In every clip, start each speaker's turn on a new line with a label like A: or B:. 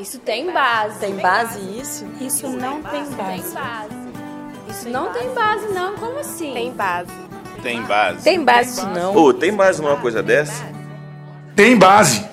A: Isso tem base.
B: Tem base isso?
C: Isso não tem base.
A: Tem base. Isso não tem base, não. Como assim?
C: Tem base.
D: Tem base.
B: Tem base isso não.
D: Ô, tem base numa coisa dessa?
E: Tem base.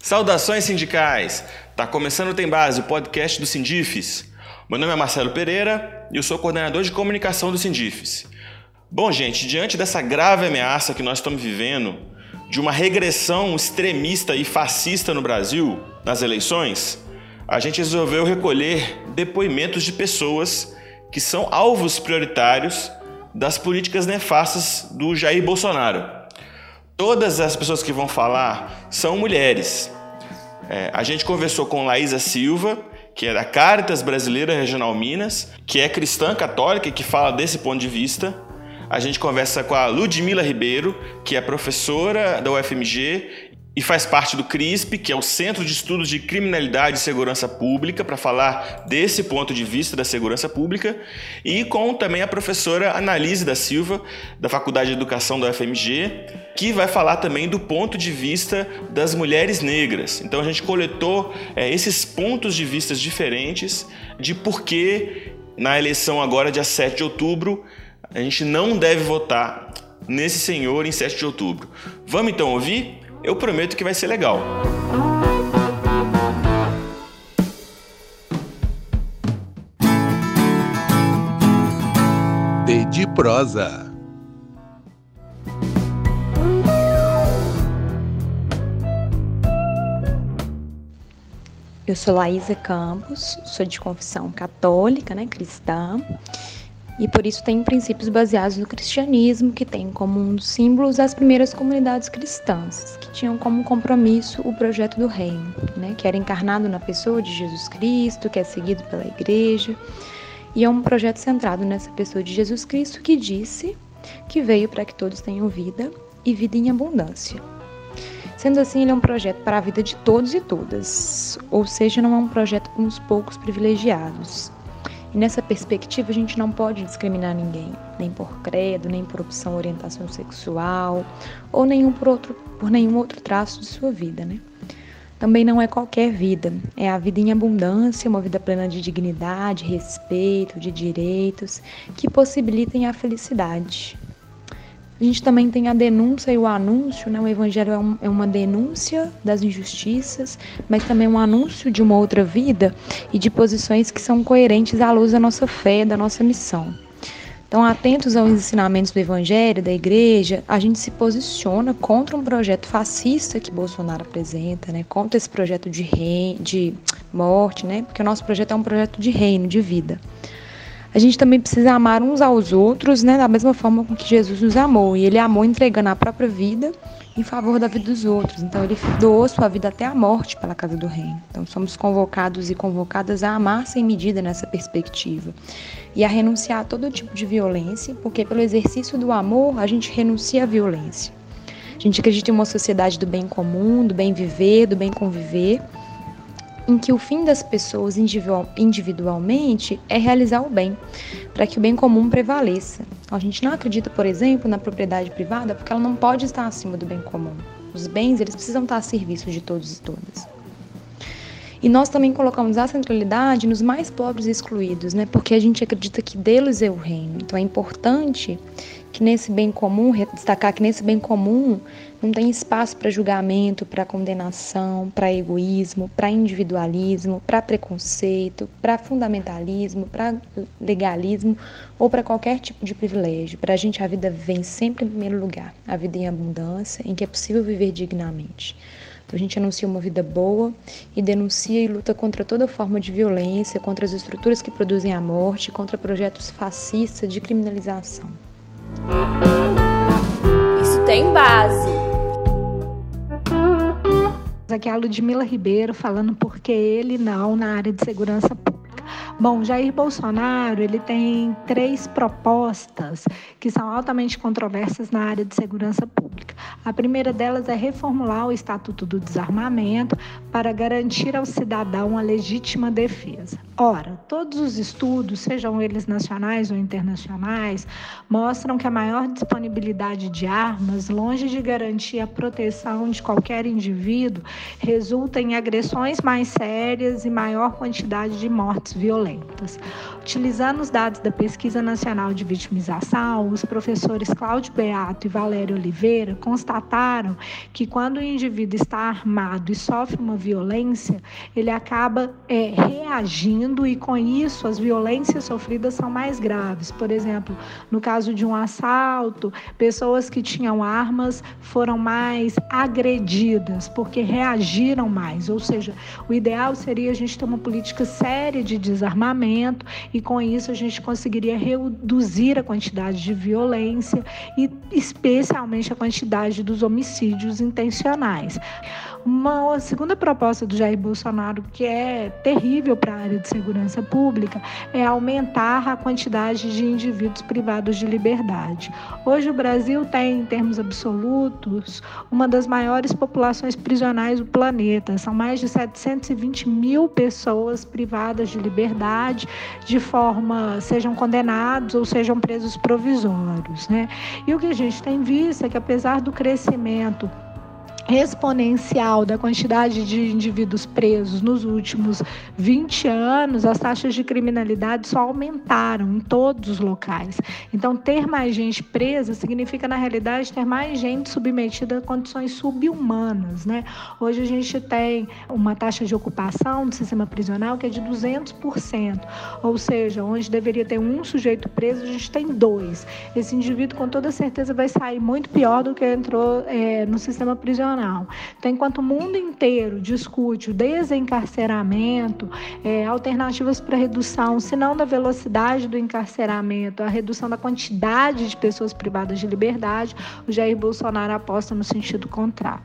D: Saudações sindicais! Tá começando o Tem Base, o podcast do Sindifes. Meu nome é Marcelo Pereira e eu sou coordenador de comunicação do Sindifes. Bom, gente, diante dessa grave ameaça que nós estamos vivendo, de uma regressão extremista e fascista no Brasil nas eleições, a gente resolveu recolher depoimentos de pessoas que são alvos prioritários das políticas nefastas do Jair Bolsonaro. Todas as pessoas que vão falar são mulheres. É, a gente conversou com Laísa Silva, que é da Caritas Brasileira Regional Minas, que é cristã católica e que fala desse ponto de vista. A gente conversa com a Ludmila Ribeiro, que é professora da UFMG e faz parte do CRISP, que é o Centro de Estudos de Criminalidade e Segurança Pública, para falar desse ponto de vista da segurança pública, e com também a professora Analise da Silva, da Faculdade de Educação da UFMG, que vai falar também do ponto de vista das mulheres negras. Então a gente coletou é, esses pontos de vista diferentes de por que na eleição agora, dia 7 de outubro, a gente não deve votar nesse senhor em 7 de outubro. Vamos então ouvir? Eu prometo que vai ser legal.
F: De prosa.
C: Eu sou Laísa Campos, sou de confissão católica, né, cristã, e por isso tenho princípios baseados no cristianismo, que tem como um dos símbolos as primeiras comunidades cristãs, que tinham como compromisso o projeto do reino, né, que era encarnado na pessoa de Jesus Cristo, que é seguido pela igreja, e é um projeto centrado nessa pessoa de Jesus Cristo que disse que veio para que todos tenham vida e vida em abundância. Sendo assim, ele é um projeto para a vida de todos e todas, ou seja, não é um projeto para uns poucos privilegiados. Nessa perspectiva, a gente não pode discriminar ninguém, nem por credo, nem por opção orientação sexual, ou nenhum por, outro, por nenhum outro traço de sua vida, né? Também não é qualquer vida, é a vida em abundância, uma vida plena de dignidade, respeito, de direitos, que possibilitem a felicidade. A gente também tem a denúncia e o anúncio, né? O evangelho é, um, é, uma denúncia das injustiças, mas também um anúncio de uma outra vida e de posições que são coerentes à luz da nossa fé, da nossa missão. Então, atentos aos ensinamentos do evangelho, da igreja, a gente se posiciona contra um projeto fascista que Bolsonaro apresenta, né? Contra esse projeto de, rei, de morte, né? Porque o nosso projeto é um projeto de reino, de vida a gente também precisa amar uns aos outros, né, da mesma forma com que Jesus nos amou. E ele amou entregando a própria vida em favor da vida dos outros. Então ele doou sua vida até a morte pela casa do reino. Então somos convocados e convocadas a amar sem medida nessa perspectiva e a renunciar a todo tipo de violência, porque pelo exercício do amor a gente renuncia à violência. A gente acredita em uma sociedade do bem comum, do bem viver, do bem conviver em que o fim das pessoas individualmente é realizar o bem, para que o bem comum prevaleça. A gente não acredita, por exemplo, na propriedade privada porque ela não pode estar acima do bem comum. Os bens, eles precisam estar a serviço de todos e todas. E nós também colocamos a centralidade nos mais pobres e excluídos, né? Porque a gente acredita que deles é o reino. Então é importante que nesse bem comum, destacar que nesse bem comum não tem espaço para julgamento, para condenação, para egoísmo, para individualismo, para preconceito, para fundamentalismo, para legalismo ou para qualquer tipo de privilégio. Para a gente, a vida vem sempre em primeiro lugar, a vida em abundância, em que é possível viver dignamente. Então a gente anuncia uma vida boa e denuncia e luta contra toda forma de violência, contra as estruturas que produzem a morte, contra projetos fascistas de criminalização.
A: Isso tem base.
G: Aqui é a Ludmila Ribeiro falando porque ele não na área de segurança pública.
B: Bom, Jair Bolsonaro ele tem três propostas que são altamente controversas na área de segurança pública. A primeira delas é reformular o Estatuto do Desarmamento para garantir ao cidadão a legítima defesa. Ora, todos os estudos, sejam eles nacionais ou internacionais, mostram que a maior disponibilidade de armas, longe de garantir a proteção de qualquer indivíduo, resulta em agressões mais sérias e maior quantidade de mortes violentas. Utilizando os dados da Pesquisa Nacional de Vitimização, os professores Cláudio Beato e Valério Oliveira constataram que quando o indivíduo está armado e sofre uma violência, ele acaba é, reagindo e com isso as violências sofridas são mais graves. Por exemplo, no caso de um assalto, pessoas que tinham armas foram mais agredidas porque reagiram mais. Ou seja, o ideal seria a gente ter uma política séria de desarmamento e com isso a gente conseguiria reduzir a quantidade de violência e especialmente a quantidade dos homicídios intencionais. Uma segunda proposta do Jair Bolsonaro, que é terrível para a área de segurança pública, é aumentar a quantidade de indivíduos privados de liberdade. Hoje o Brasil tem, em termos absolutos, uma das maiores populações prisionais do planeta. São mais de 720 mil pessoas privadas de liberdade, de forma sejam condenados ou sejam presos provisórios. Né? E o que a gente tem visto é que, apesar do crescimento exponencial da quantidade de indivíduos presos nos últimos 20 anos, as taxas de criminalidade só aumentaram em todos os locais. Então, ter mais gente presa significa, na realidade, ter mais gente submetida a condições subhumanas. Né? Hoje a gente tem uma taxa de ocupação do sistema prisional que é de 200%, ou seja, onde deveria ter um sujeito preso, a gente tem dois. Esse indivíduo, com toda certeza, vai sair muito pior do que entrou é, no sistema prisional então, enquanto o mundo inteiro discute o desencarceramento, é, alternativas para redução, se não da velocidade do encarceramento, a redução da quantidade de pessoas privadas de liberdade, o Jair Bolsonaro aposta no sentido contrário.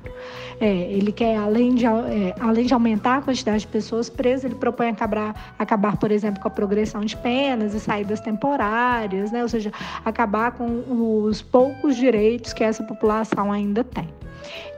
B: É, ele quer, além de, é, além de aumentar a quantidade de pessoas presas, ele propõe acabar, acabar, por exemplo, com a progressão de penas e saídas temporárias, né? ou seja, acabar com os poucos direitos que essa população ainda tem.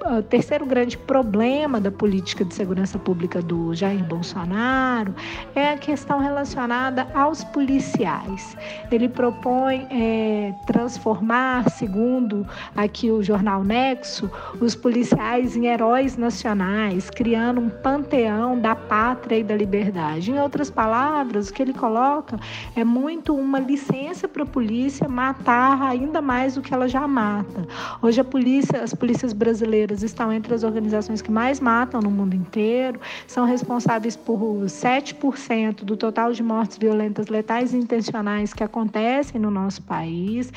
B: O terceiro grande problema da política de segurança pública do Jair Bolsonaro é a questão relacionada aos policiais. Ele propõe é, transformar, segundo aqui o jornal Nexo, os policiais em heróis nacionais, criando um panteão da pátria e da liberdade. Em outras palavras, o que ele coloca é muito uma licença para a polícia matar ainda mais do que ela já mata. Hoje a polícia, as polícias brasileiras brasileiras estão entre as organizações que mais matam no mundo inteiro, são responsáveis por 7% do total de mortes violentas letais e intencionais que acontecem no nosso país.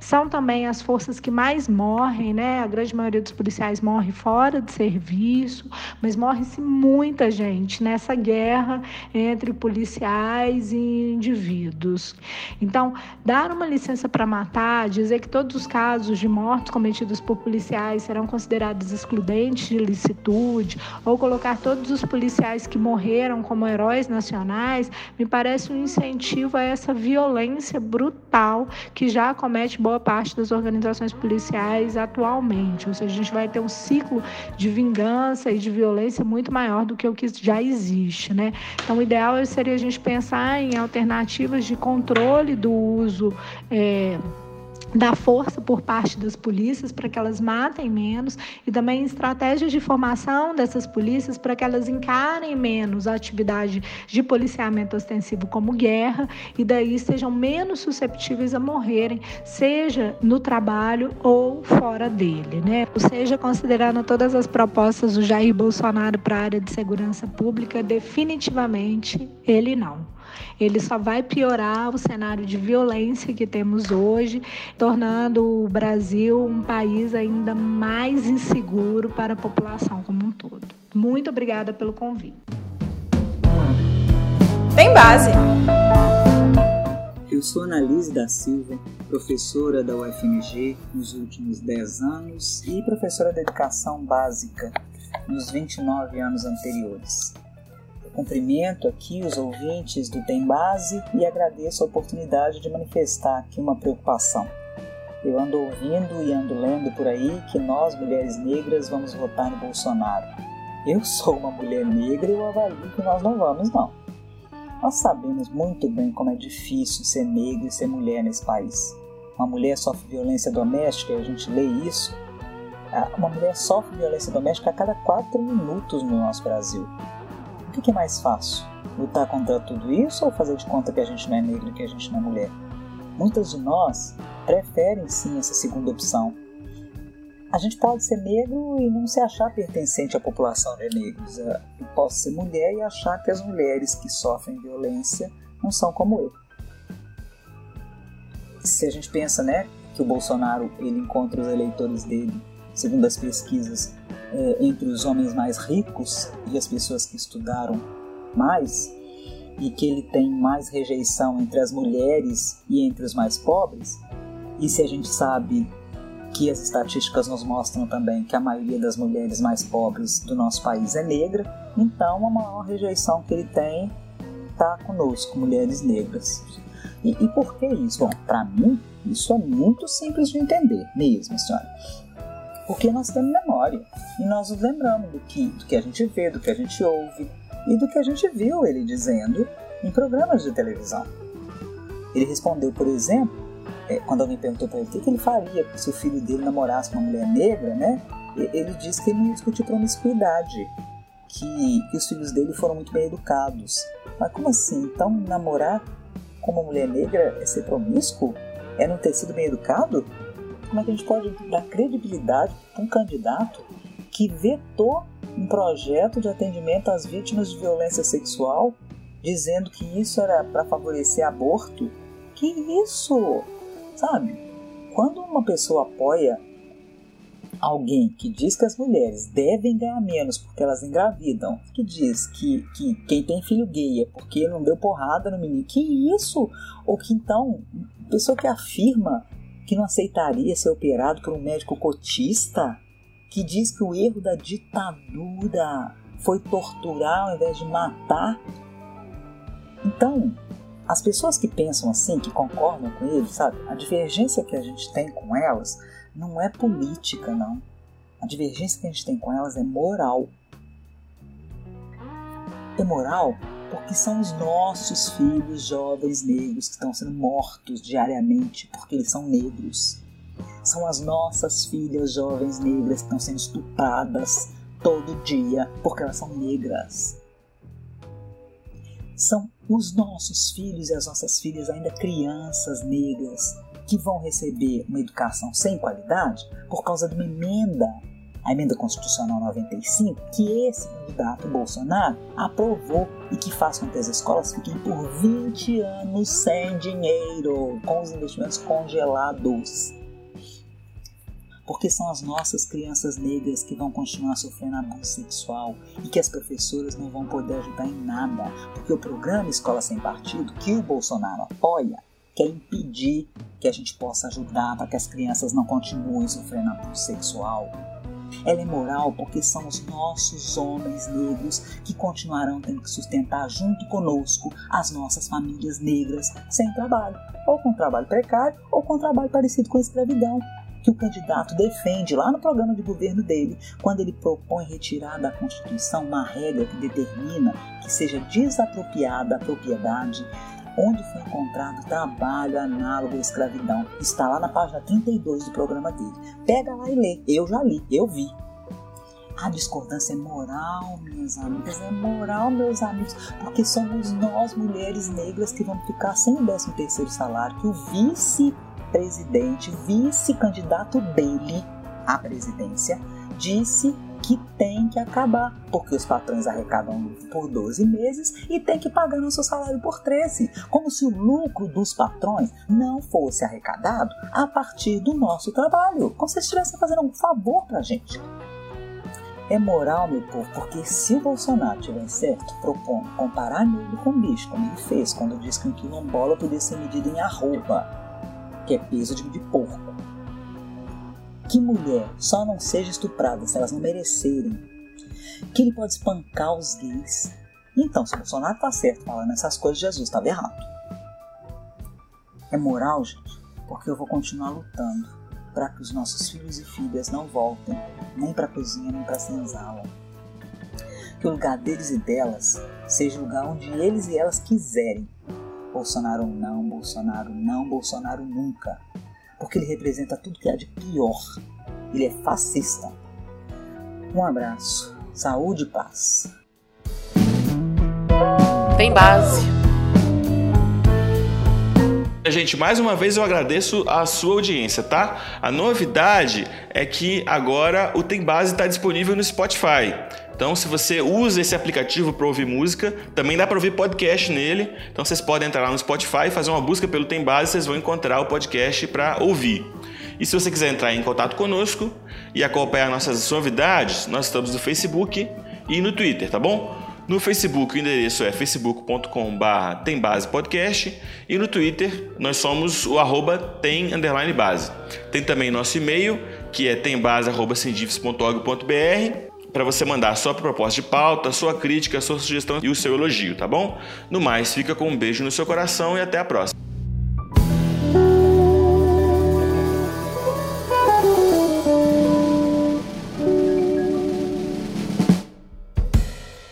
B: São também as forças que mais morrem, né? A grande maioria dos policiais morre fora de serviço, mas morre-se muita gente nessa guerra entre policiais e indivíduos. Então, dar uma licença para matar, dizer que todos os casos de mortes cometidos por policiais serão considerados considerados excludentes de licitude, ou colocar todos os policiais que morreram como heróis nacionais, me parece um incentivo a essa violência brutal que já comete boa parte das organizações policiais atualmente. Ou seja, a gente vai ter um ciclo de vingança e de violência muito maior do que o que já existe. Né? Então, o ideal seria a gente pensar em alternativas de controle do uso. É, da força por parte das polícias para que elas matem menos e também estratégias de formação dessas polícias para que elas encarem menos a atividade de policiamento ostensivo como guerra e daí sejam menos susceptíveis a morrerem, seja no trabalho ou fora dele, né? Ou seja, considerando todas as propostas do Jair Bolsonaro para a área de segurança pública, definitivamente ele não ele só vai piorar o cenário de violência que temos hoje, tornando o Brasil um país ainda mais inseguro para a população como um todo. Muito obrigada pelo convite.
A: Tem base.
G: Eu sou Analise da Silva, professora da UFMG nos últimos 10 anos e professora de educação básica nos 29 anos anteriores. Cumprimento aqui os ouvintes do Tem Base e agradeço a oportunidade de manifestar aqui uma preocupação. Eu ando ouvindo e ando lendo por aí que nós, mulheres negras, vamos votar no Bolsonaro. Eu sou uma mulher negra e eu avalio que nós não vamos, não. Nós sabemos muito bem como é difícil ser negro e ser mulher nesse país. Uma mulher sofre violência doméstica e a gente lê isso. Ah, uma mulher sofre violência doméstica a cada quatro minutos no nosso Brasil o que é mais fácil? Lutar contra tudo isso ou fazer de conta que a gente não é negro que a gente não é mulher? Muitas de nós preferem sim essa segunda opção. A gente pode ser negro e não se achar pertencente à população de negros. Eu posso ser mulher e achar que as mulheres que sofrem violência não são como eu. Se a gente pensa, né, que o Bolsonaro ele encontra os eleitores dele, segundo as pesquisas, é, entre os homens mais ricos e as pessoas que estudaram mais, e que ele tem mais rejeição entre as mulheres e entre os mais pobres, e se a gente sabe que as estatísticas nos mostram também que a maioria das mulheres mais pobres do nosso país é negra, então a maior rejeição que ele tem está conosco, mulheres negras. E, e por que isso? Bom, para mim, isso é muito simples de entender mesmo, senhora porque nós temos memória e nós nos lembramos do que, do que a gente vê, do que a gente ouve e do que a gente viu ele dizendo em programas de televisão. Ele respondeu, por exemplo, é, quando alguém perguntou para ele o que, que, ele faria se o filho dele namorasse uma mulher negra, né? Ele disse que ele não ia discutir promiscuidade, que, que os filhos dele foram muito bem educados. Mas como assim? Então namorar com uma mulher negra é ser promíscuo? É não ter sido bem educado? Como é que a gente pode dar credibilidade para um candidato que vetou um projeto de atendimento às vítimas de violência sexual, dizendo que isso era para favorecer aborto? Que isso? Sabe? Quando uma pessoa apoia alguém que diz que as mulheres devem ganhar menos porque elas engravidam, que diz que, que quem tem filho gay é porque não deu porrada no menino, que isso? Ou que então, pessoa que afirma que não aceitaria ser operado por um médico cotista que diz que o erro da ditadura foi torturar ao invés de matar. Então, as pessoas que pensam assim, que concordam com ele, sabe, a divergência que a gente tem com elas não é política, não. A divergência que a gente tem com elas é moral. É moral porque são os nossos filhos jovens negros que estão sendo mortos diariamente porque eles são negros. São as nossas filhas jovens negras que estão sendo estupradas todo dia porque elas são negras. São os nossos filhos e as nossas filhas, ainda crianças negras, que vão receber uma educação sem qualidade por causa de uma emenda a emenda constitucional 95, que esse candidato Bolsonaro aprovou e que faz com que as escolas fiquem por 20 anos sem dinheiro, com os investimentos congelados. Porque são as nossas crianças negras que vão continuar sofrendo abuso sexual e que as professoras não vão poder ajudar em nada, porque o programa Escola Sem Partido, que o Bolsonaro apoia, quer impedir que a gente possa ajudar para que as crianças não continuem sofrendo abuso sexual ela é moral porque são os nossos homens negros que continuarão tendo que sustentar junto conosco as nossas famílias negras sem trabalho, ou com trabalho precário, ou com trabalho parecido com escravidão que o candidato defende lá no programa de governo dele, quando ele propõe retirar da Constituição uma regra que determina que seja desapropriada a propriedade onde foi encontrado trabalho análogo à escravidão. Está lá na página 32 do programa dele. Pega lá e lê. Eu já li, eu vi. A discordância é moral, minhas amigas, é moral, meus amigos, porque somos nós, mulheres negras, que vamos ficar sem o 13 terceiro salário, que o vice-presidente, vice-candidato dele à presidência, disse que tem que acabar, porque os patrões arrecadam por 12 meses e tem que pagar nosso salário por 13, como se o lucro dos patrões não fosse arrecadado a partir do nosso trabalho, como se estivessem fazendo um favor para a gente. É moral, meu povo, porque se o Bolsonaro tiver certo propondo comparar negro com bicho, como ele fez quando disse que um quilombola podia ser medido em arroba, que é peso de porco, que mulher só não seja estuprada se elas não merecerem, que ele pode espancar os gays Então, se Bolsonaro está certo falando essas coisas, Jesus estava errado. É moral, gente, porque eu vou continuar lutando para que os nossos filhos e filhas não voltem nem para a cozinha nem para a senzala. Que o lugar deles e delas seja o lugar onde eles e elas quiserem. Bolsonaro não, Bolsonaro não, Bolsonaro nunca. Porque ele representa tudo que há de pior. Ele é fascista. Um abraço, saúde e paz.
H: Tem base.
D: Gente, mais uma vez eu agradeço a sua audiência, tá? A novidade é que agora o Tem Base está disponível no Spotify. Então, se você usa esse aplicativo para ouvir música, também dá para ouvir podcast nele. Então, vocês podem entrar lá no Spotify, fazer uma busca pelo Tem Base, vocês vão encontrar o podcast para ouvir. E se você quiser entrar em contato conosco e acompanhar nossas novidades, nós estamos no Facebook e no Twitter, tá bom? No Facebook o endereço é facebook.com.br tembasepodcast e no Twitter nós somos o arroba tem underline base. Tem também nosso e-mail que é tembase.cindifes.org.br para você mandar sua proposta de pauta, sua crítica, sua sugestão e o seu elogio, tá bom? No mais, fica com um beijo no seu coração e até a próxima.